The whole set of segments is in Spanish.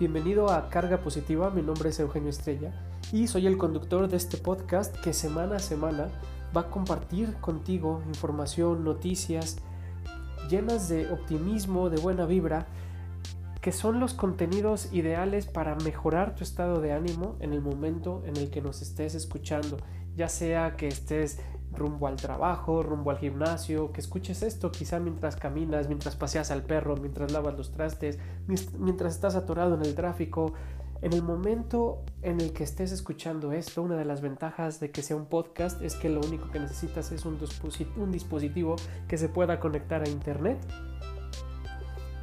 Bienvenido a Carga Positiva, mi nombre es Eugenio Estrella y soy el conductor de este podcast que semana a semana va a compartir contigo información, noticias llenas de optimismo, de buena vibra, que son los contenidos ideales para mejorar tu estado de ánimo en el momento en el que nos estés escuchando, ya sea que estés rumbo al trabajo, rumbo al gimnasio, que escuches esto quizá mientras caminas, mientras paseas al perro, mientras lavas los trastes, mientras estás atorado en el tráfico. En el momento en el que estés escuchando esto, una de las ventajas de que sea un podcast es que lo único que necesitas es un, dispositivo que se pueda conectar a internet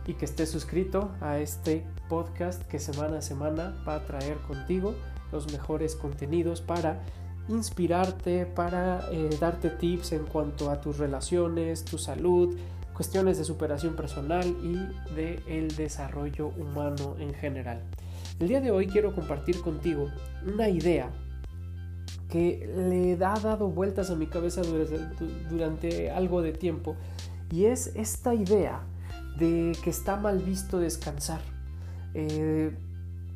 y que estés suscrito a este podcast que semana a semana va a traer contigo los mejores contenidos para inspirarte, para eh, darte tips en cuanto a tus relaciones, tu salud, cuestiones de superación personal y de el desarrollo humano en general. El día de hoy quiero compartir contigo una idea que le ha dado vueltas a mi cabeza durante, algo de tiempo y es esta idea de que está mal visto descansar. Eh,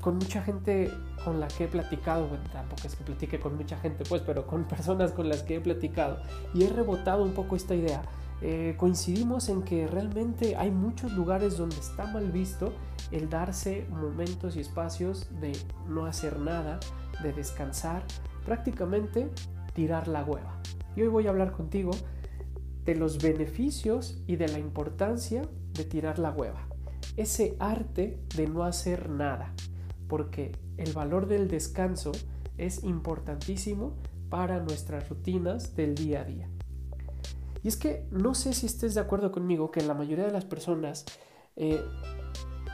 con mucha gente con la que he platicado, tampoco es que platique con mucha gente, pues, pero con personas con las que he platicado y he rebotado un poco esta idea. Eh, coincidimos en que realmente hay muchos lugares donde está mal visto el darse momentos y espacios de no hacer nada, de descansar, prácticamente tirar la hueva. Y hoy voy a hablar contigo de los beneficios y de la importancia de tirar la hueva. Ese arte de no hacer nada, porque el valor del descanso es importantísimo para nuestras rutinas del día a día. Y es que no sé si estés de acuerdo conmigo que la mayoría de las personas eh,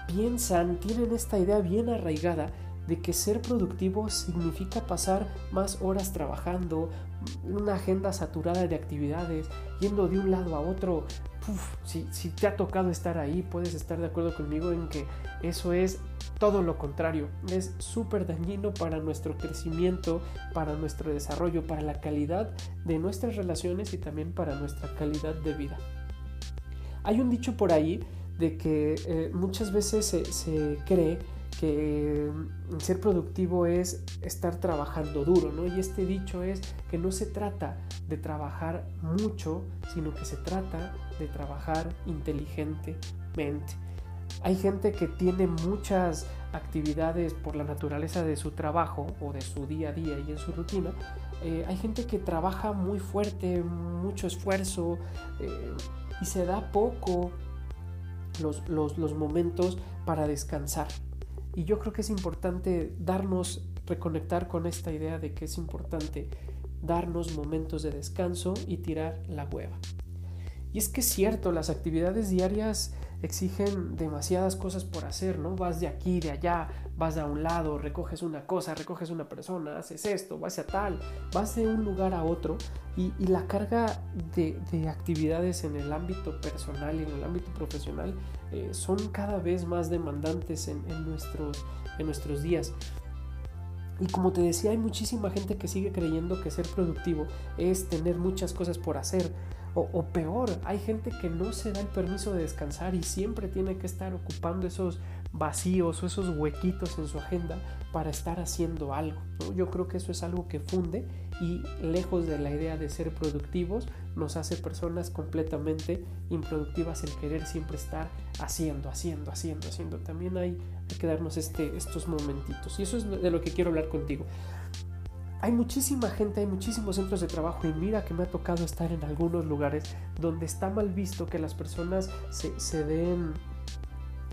piensan, tienen esta idea bien arraigada de que ser productivo significa pasar más horas trabajando, una agenda saturada de actividades, yendo de un lado a otro. si, si te ha tocado estar ahí, puedes estar de acuerdo conmigo en que eso es todo lo contrario, es súper dañino para nuestro crecimiento, para nuestro desarrollo, para la calidad de nuestras relaciones y también para nuestra calidad de vida. Hay un dicho por ahí de que eh, muchas veces se, cree que mm, ser productivo es estar trabajando duro, ¿no? Y este dicho es que no se trata de trabajar mucho, sino que se trata de trabajar inteligentemente. Hay gente que tiene muchas actividades por la naturaleza de su trabajo o de su día a día y en su rutina. Eh, hay gente que trabaja muy fuerte, mucho esfuerzo eh, y se da poco los, los momentos para descansar. Y yo creo que es importante darnos, reconectar con esta idea de que es importante darnos momentos de descanso y tirar la hueva. Y es que es cierto, las actividades diarias exigen demasiadas cosas por hacer, ¿no? Vas de aquí, de allá, vas a un lado, recoges una cosa, recoges una persona, haces esto, vas a tal, vas de un lugar a otro y, la carga de, actividades en el ámbito personal y en el ámbito profesional eh, son cada vez más demandantes en, nuestros, en nuestros días. Y como te decía, hay muchísima gente que sigue creyendo que ser productivo es tener muchas cosas por hacer, o, peor, hay gente que no se da el permiso de descansar y siempre tiene que estar ocupando esos vacíos o esos huequitos en su agenda para estar haciendo algo. Yo creo que eso es algo que funde y lejos de la idea de ser productivos, nos hace personas completamente improductivas el querer siempre estar haciendo, haciendo, haciendo, haciendo. También hay, que darnos este, estos momentitos. Y eso es de lo que quiero hablar contigo hay muchísima gente, hay muchísimos centros de trabajo y mira que me ha tocado estar en algunos lugares donde está mal visto que las personas se, den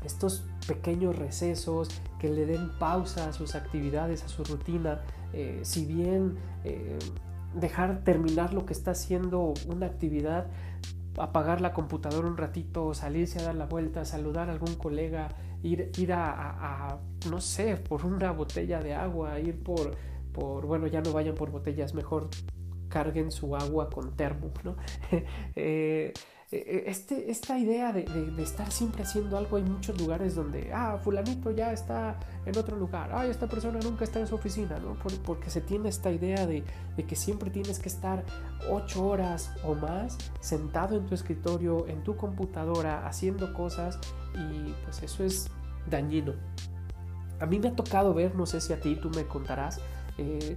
estos pequeños recesos, que le den pausa a sus actividades, a su rutina, eh, si bien eh, dejar terminar lo que está haciendo una actividad, apagar la computadora un ratito, salirse a dar la vuelta, saludar a algún colega, ir, ir a no sé, por una botella de agua, ir por por, bueno, ya no vayan por botellas, mejor carguen su agua con termo, ¿no? Eh, eh, este, esta idea de, estar siempre haciendo algo, hay muchos lugares donde, ah, fulanito ya está en otro lugar, ah, esta persona nunca está en su oficina, ¿no? porque se tiene esta idea de, de, que siempre tienes que estar ocho horas o más sentado en tu escritorio, en tu computadora, haciendo cosas y pues eso es dañino. a mí me ha tocado ver, no sé si a ti tú me contarás, eh,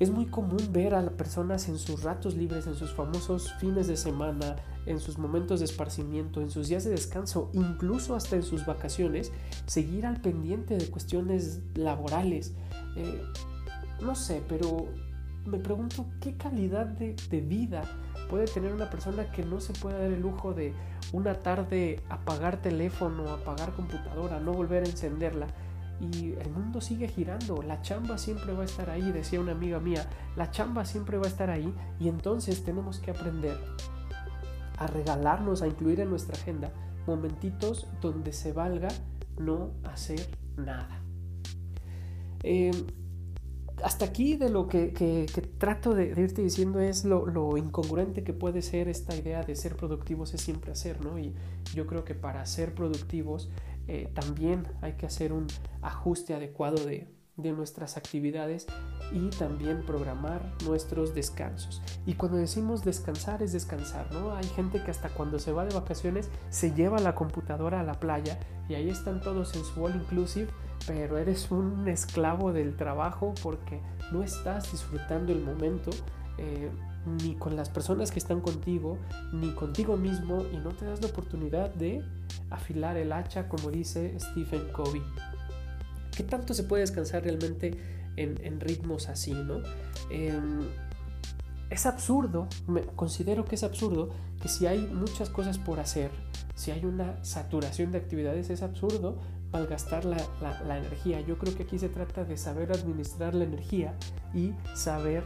es muy común ver a las personas en sus ratos libres, en sus famosos fines de semana, en sus momentos de esparcimiento, en sus días de descanso, incluso hasta en sus vacaciones, seguir al pendiente de cuestiones laborales. Eh, no sé, pero me pregunto qué calidad de, de, vida puede tener una persona que no se puede dar el lujo de una tarde apagar teléfono, apagar computadora, no volver a encenderla y el mundo sigue girando, la chamba siempre va a estar ahí, decía una amiga mía, la chamba siempre va a estar ahí y entonces tenemos que aprender a regalarnos, a incluir en nuestra agenda momentitos donde se valga no hacer nada. Em, hasta aquí de lo que, trato de, irte diciendo es lo, lo, incongruente que puede ser esta idea de ser productivos es siempre hacer, ¿no? Y yo creo que para ser productivos eh, también hay que hacer un ajuste adecuado de, nuestras actividades y también programar nuestros descansos. Y cuando decimos descansar es descansar, ¿no? Hay gente que hasta cuando se va de vacaciones se lleva la computadora a la playa y ahí están todos en su all inclusive, pero eres un esclavo del trabajo porque no estás disfrutando el momento. Eh, ni con las personas que están contigo, ni contigo mismo, y no te das la oportunidad de afilar el hacha, como dice Stephen Covey. ¿Qué tanto se puede descansar realmente en, ritmos así, no? Em, es absurdo, considero que es absurdo que si hay muchas cosas por hacer, si hay una saturación de actividades, es absurdo malgastar la, la energía. Yo creo que aquí se trata de saber administrar la energía y saber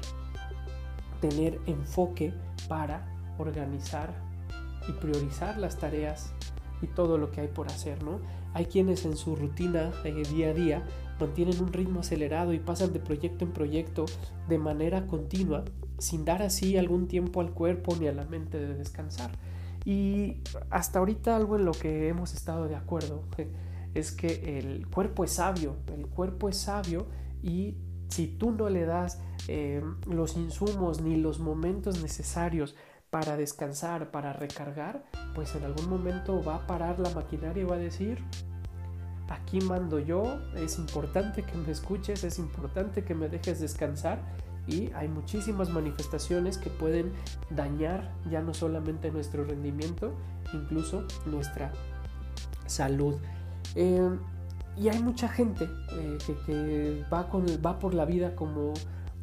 tener enfoque para organizar y priorizar las tareas y todo lo que hay por hacer, ¿no? Hay quienes en su rutina día a día mantienen un ritmo acelerado y pasan de proyecto en proyecto de manera continua, sin dar así algún tiempo al cuerpo ni a la mente de descansar. Y hasta ahorita algo en lo que hemos estado de acuerdo es que el cuerpo es sabio, el cuerpo es sabio y si tú no le das eh, los insumos ni los momentos necesarios para descansar, para recargar, pues en algún momento va a parar la maquinaria y va a decir, aquí mando yo, es importante que me escuches, es importante que me dejes descansar y hay muchísimas manifestaciones que pueden dañar ya no solamente nuestro rendimiento, incluso nuestra salud. Eh, y hay mucha gente eh, que, va, con, va por la vida como,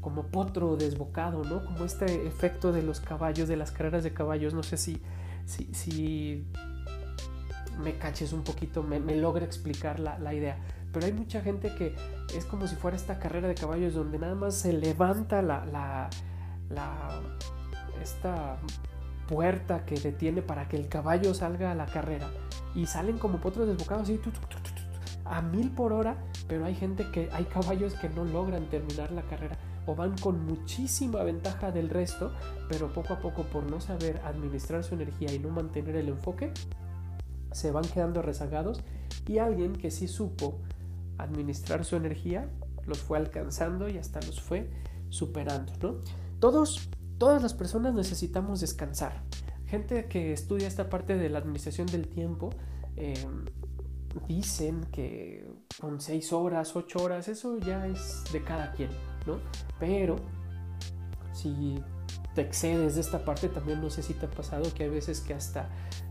como potro desbocado, ¿no? Como este efecto de los caballos, de las carreras de caballos. No sé si, si, si me caches un poquito, me, me logra explicar la, idea. Pero hay mucha gente que es como si fuera esta carrera de caballos donde nada más se levanta la, la, la esta puerta que detiene para que el caballo salga a la carrera y salen como potros desbocados así a mil por hora, pero hay gente que, hay caballos que no logran terminar la carrera o van con muchísima ventaja del resto, pero poco a poco por no saber administrar su energía y no mantener el enfoque, se van quedando rezagados y alguien que sí supo administrar su energía los fue alcanzando y hasta los fue superando, ¿no? Todos, todas las personas necesitamos descansar. Gente que estudia esta parte de la administración del tiempo eh, dicen que con 6 horas, 8 horas, eso ya es de cada quien, Pero si te excedes de esta parte, también no sé si te ha pasado que hay veces que hasta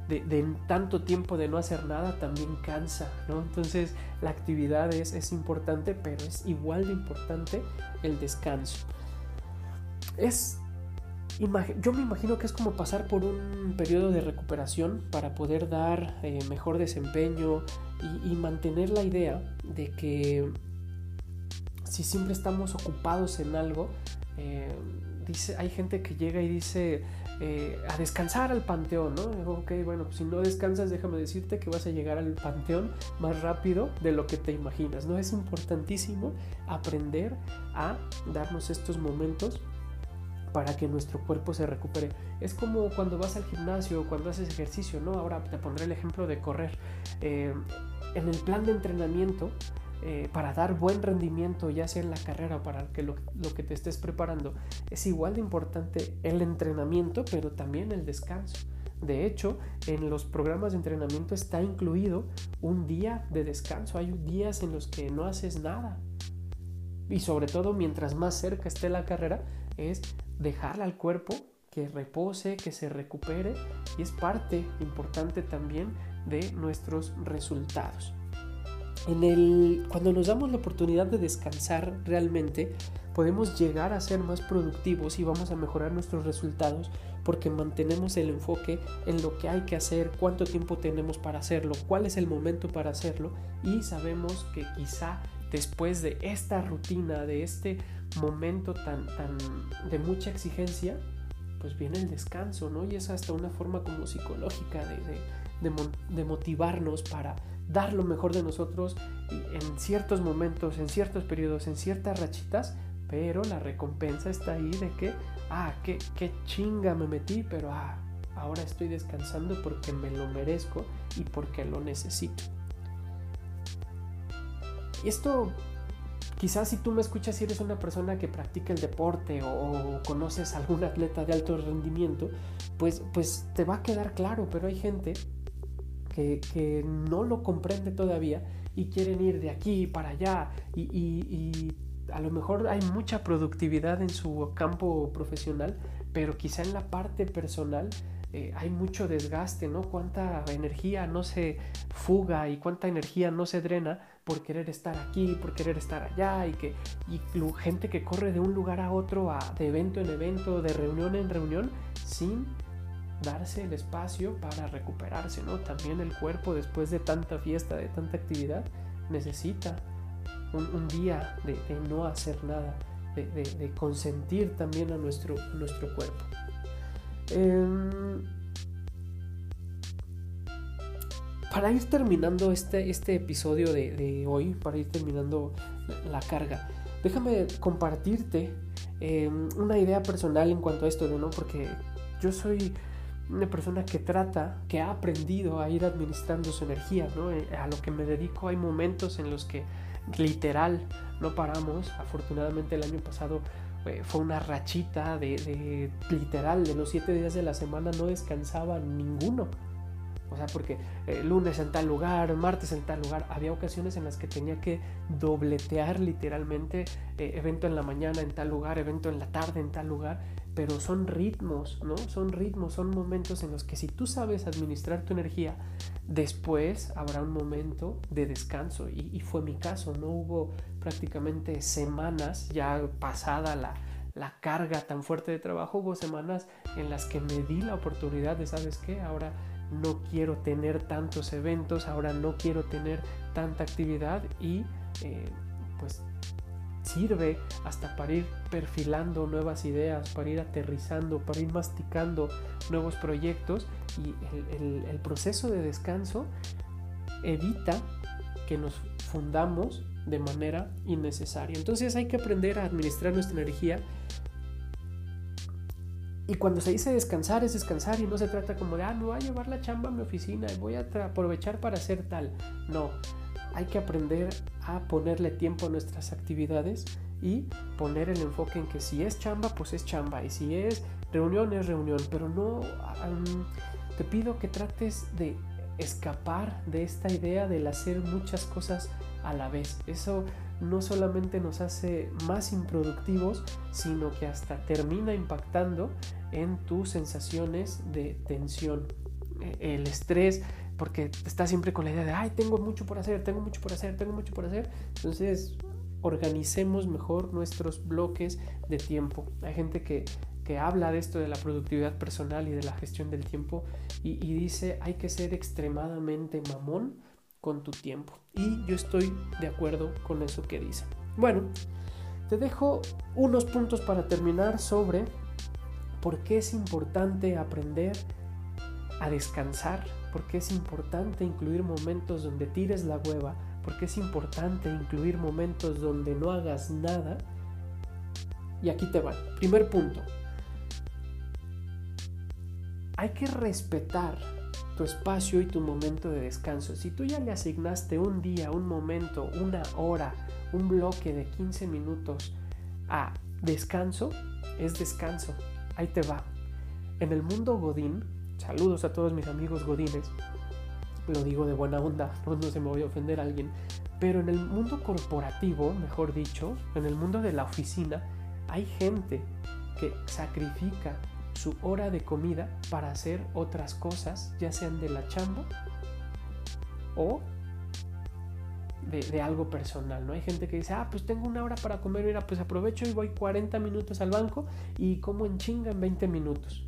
de, tanto tiempo de no hacer nada también cansa. Entonces la actividad es, es importante, pero es igual de importante el descanso. Es yo me imagino que es como pasar por un periodo de recuperación para poder dar eh, mejor desempeño y, mantener la idea de que si siempre estamos ocupados en algo, eh, dice, hay gente que llega y dice eh, a descansar al panteón, ¿no? Ok, bueno, si no descansas, déjame decirte que vas a llegar al panteón más rápido de lo que te imaginas, ¿no? Es importantísimo aprender a darnos estos momentos para que nuestro cuerpo se recupere. Es como cuando vas al gimnasio, cuando haces ejercicio, ¿no? Ahora te pondré el ejemplo de correr. Eh, en el plan de entrenamiento, eh, para dar buen rendimiento, ya sea en la carrera o para que lo, que te estés preparando, es igual de importante el entrenamiento, pero también el descanso. De hecho, en los programas de entrenamiento está incluido un día de descanso. Hay días en los que no haces nada. Y sobre todo mientras más cerca esté la carrera, es dejar al cuerpo que repose, que se recupere y es parte importante también de nuestros resultados. En el, cuando nos damos la oportunidad de descansar realmente, podemos llegar a ser más productivos y vamos a mejorar nuestros resultados porque mantenemos el enfoque en lo que hay que hacer, cuánto tiempo tenemos para hacerlo, cuál es el momento para hacerlo y sabemos que quizá después de esta rutina, de este momento tan, tan de mucha exigencia, pues viene el descanso, ¿no? Y es hasta una forma como psicológica de, de, de motivarnos para dar lo mejor de nosotros en ciertos momentos, en ciertos periodos, en ciertas rachitas, pero la recompensa está ahí de que ah, qué, qué chinga me metí, pero ah, ahora estoy descansando porque me lo merezco y porque lo necesito. Esto, quizás si tú me escuchas y eres una persona que practica el deporte o, conoces a algún atleta de alto rendimiento, pues, pues te va a quedar claro, pero hay gente que, no lo comprende todavía y quieren ir de aquí para allá y, a lo mejor hay mucha productividad en su campo profesional, pero quizá en la parte personal eh, hay mucho desgaste, ¿no? Cuánta energía no se fuga y cuánta energía no se drena por querer estar aquí, por querer estar allá y que gente que corre de un lugar a otro, de evento en evento, de reunión en reunión, sin darse el espacio para recuperarse, ¿no? También el cuerpo después de tanta fiesta, de tanta actividad, necesita un, día de, no hacer nada, de, consentir también a nuestro, nuestro cuerpo. Em, para ir terminando este, este episodio de, hoy, para ir terminando la, carga, déjame compartirte em, una idea personal en cuanto a esto, ¿no? Porque yo soy una persona que trata, que ha aprendido a ir administrando su energía, ¿no? Eh, a lo que me dedico hay momentos en los que literal, no paramos. Afortunadamente el año pasado eh, fue una rachita de, literal, de los siete días de la semana no descansaba ninguno. O sea, porque eh, lunes en tal lugar, martes en tal lugar, había ocasiones en las que tenía que dobletear literalmente eh, evento en la mañana en tal lugar, evento en la tarde en tal lugar, pero son ritmos, ¿no? Son ritmos, son momentos en los que si tú sabes administrar tu energía, después habrá un momento de descanso. Y, fue mi caso, no hubo prácticamente semanas ya pasada la, la carga tan fuerte de trabajo, hubo semanas en las que me di la oportunidad de, ¿sabes qué? Ahora no quiero tener tantos eventos, ahora no quiero tener tanta actividad y eh, pues sirve hasta para ir perfilando nuevas ideas, para ir aterrizando, para ir masticando nuevos proyectos y el, proceso de descanso evita que nos fundamos de manera innecesaria. Entonces hay que aprender a administrar nuestra energía. Y cuando se dice descansar es descansar y no se trata como de, ah, me voy a llevar la chamba a mi oficina y voy a aprovechar para hacer tal. No, hay que aprender a ponerle tiempo a nuestras actividades y poner el enfoque en que si es chamba, pues es chamba y si es reunión, es reunión, pero no te pido que trates de escapar de esta idea del hacer muchas cosas a la vez. Eso no solamente nos hace más improductivos, sino que hasta termina impactando en tus sensaciones de tensión. E, el estrés porque está siempre con la idea de, ay, tengo mucho por hacer, tengo mucho por hacer, tengo mucho por hacer. Entonces, organicemos mejor nuestros bloques de tiempo. Hay gente que, que habla de esto de la productividad personal y de la gestión del tiempo y, y dice, hay que ser extremadamente mamón con tu tiempo. Y yo estoy de acuerdo con eso que dice. Bueno, te dejo unos puntos para terminar sobre por qué es importante aprender a descansar porque es importante incluir momentos donde tires la hueva, porque es importante incluir momentos donde no hagas nada. Y aquí te van. Primer punto. Hay que respetar tu espacio y tu momento de descanso. Si tú ya le asignaste un día, un momento, una hora, un bloque de 15 minutos a descanso, es descanso. Ahí te va. En el mundo Godín, saludos a todos mis amigos godines, lo digo de buena onda, no, se me voy a ofender a alguien, pero en el mundo corporativo, mejor dicho, en el mundo de la oficina, hay gente que sacrifica su hora de comida para hacer otras cosas, ya sean de la chamba o de, algo personal, ¿no? Hay gente que dice, ah, pues tengo una hora para comer, mira, pues aprovecho y voy 40 minutos al banco y como en chinga en 20 minutos.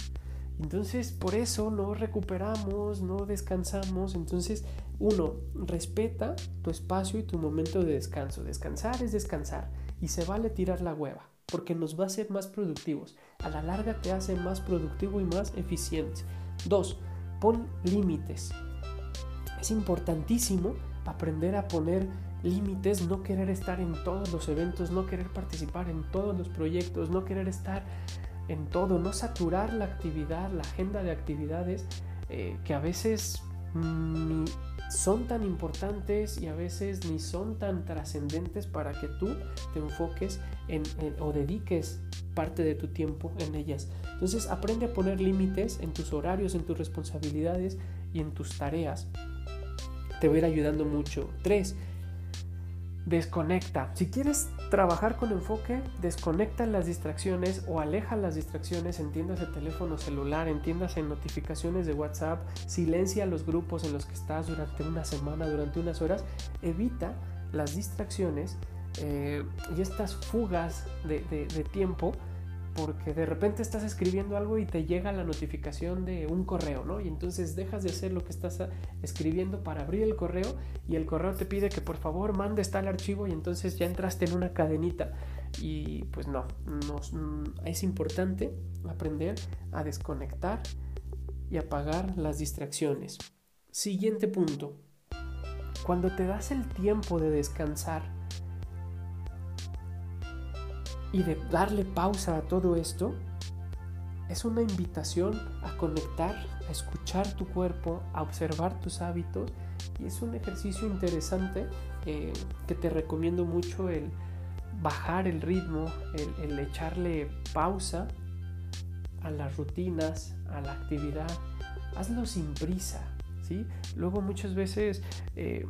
Entonces, por eso no recuperamos, no descansamos. Entonces, uno, respeta tu espacio y tu momento de descanso. Descansar es descansar y se vale tirar la hueva porque nos va a hacer más productivos. A la larga te hace más productivo y más eficiente. Dos, pon límites. Es importantísimo aprender a poner límites, no querer estar en todos los eventos, no querer participar en todos los proyectos, no querer estar en todo, no saturar la actividad, la agenda de actividades eh, que a veces ni son tan importantes y a veces ni son tan trascendentes para que tú te enfoques en, o dediques parte de tu tiempo en ellas. Entonces aprende a poner límites en tus horarios, en tus responsabilidades y en tus tareas. Te va a ir ayudando mucho. Tres, desconecta. Si quieres trabajar con enfoque, desconecta las distracciones o aleja las distracciones, entiendas el teléfono celular, entiendas en notificaciones de WhatsApp, silencia los grupos en los que estás durante una semana, durante unas horas, evita las distracciones eh, y estas fugas de tiempo porque de repente estás escribiendo algo y te llega la notificación de un correo, ¿no? Y entonces dejas de hacer lo que estás escribiendo para abrir el correo y el correo te pide que por favor mandes tal archivo y entonces ya entraste en una cadenita. Y pues no, no es importante aprender a desconectar y apagar las distracciones. Siguiente punto. Cuando te das el tiempo de descansar, y de darle pausa a todo esto es una invitación a conectar, a escuchar tu cuerpo, a observar tus hábitos y es un ejercicio interesante eh, que te recomiendo mucho el bajar el ritmo, el, echarle pausa a las rutinas, a la actividad. Hazlo sin prisa, ¿sí? Luego muchas veces eh,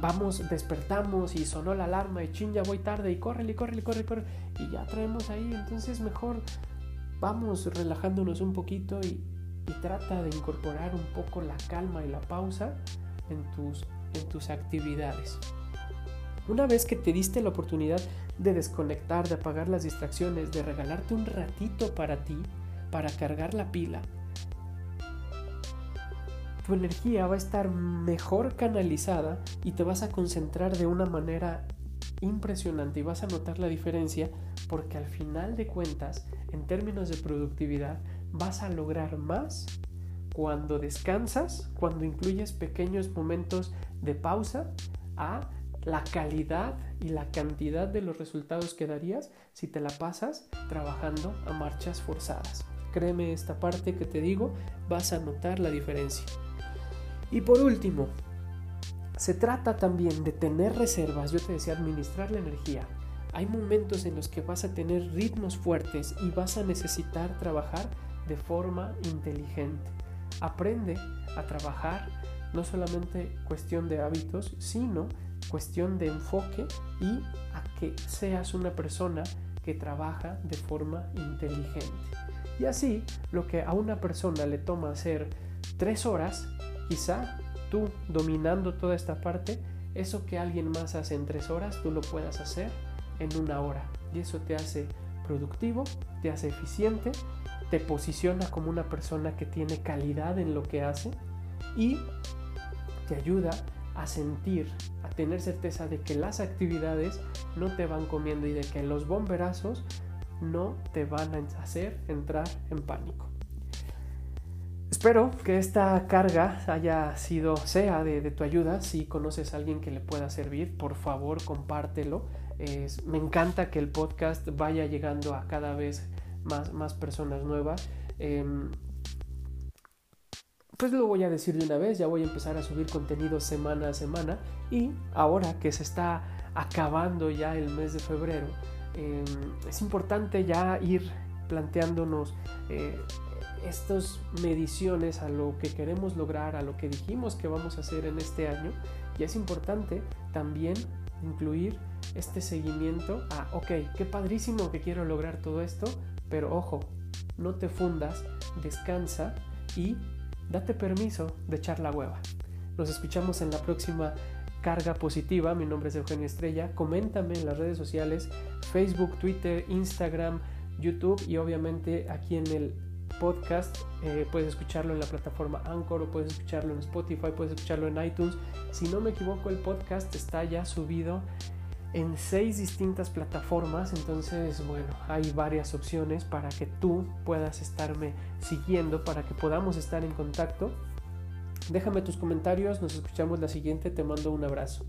vamos, despertamos y sonó la alarma y chin, ya voy tarde y corre, y corre, corre, y ya traemos ahí. Entonces mejor vamos relajándonos un poquito y, trata de incorporar un poco la calma y la pausa en tus, en tus actividades. Una vez que te diste la oportunidad de desconectar, de apagar las distracciones, de regalarte un ratito para ti, para cargar la pila, tu energía va a estar mejor canalizada y te vas a concentrar de una manera impresionante y vas a notar la diferencia porque al final de cuentas, en términos de productividad, vas a lograr más cuando descansas, cuando incluyes pequeños momentos de pausa a la calidad y la cantidad de los resultados que darías si te la pasas trabajando a marchas forzadas. Créeme esta parte que te digo, vas a notar la diferencia. Y por último, se trata también de tener reservas, yo te decía, administrar la energía. Hay momentos en los que vas a tener ritmos fuertes y vas a necesitar trabajar de forma inteligente. Aprende a trabajar no solamente cuestión de hábitos, sino cuestión de enfoque y a que seas una persona que trabaja de forma inteligente. Y así, lo que a una persona le toma hacer tres horas, Quizá tú dominando toda esta parte, eso que alguien más hace en tres horas, tú lo puedas hacer en una hora. Y eso te hace productivo, te hace eficiente, te posiciona como una persona que tiene calidad en lo que hace y te ayuda a sentir, a tener certeza de que las actividades no te van comiendo y de que los bomberazos no te van a hacer entrar en pánico. Espero que esta carga haya sido, sea de, tu ayuda. Si conoces a alguien que le pueda servir, por favor compártelo. me encanta que el podcast vaya llegando a cada vez más, más personas nuevas. Em, pues lo voy a decir de una vez, ya voy a empezar a subir contenido semana a semana y ahora que se está acabando ya el mes de febrero, em, es importante ya ir planteándonos eh, estas mediciones a lo que queremos lograr, a lo que dijimos que vamos a hacer en este año. Y es importante también incluir este seguimiento a, ok, qué padrísimo que quiero lograr todo esto, pero ojo, no te fundas, descansa y date permiso de echar la hueva. Nos escuchamos en la próxima carga positiva. Mi nombre es Eugenio Estrella. Coméntame en las redes sociales, Facebook, Twitter, Instagram, YouTube y obviamente aquí en el podcast. Eh, puedes escucharlo en la plataforma Anchor o puedes escucharlo en Spotify, puedes escucharlo en iTunes. Si no me equivoco, el podcast está ya subido en seis distintas plataformas. Entonces, bueno, hay varias opciones para que tú puedas estarme siguiendo, para que podamos estar en contacto. Déjame tus comentarios, nos escuchamos la siguiente, te mando un abrazo.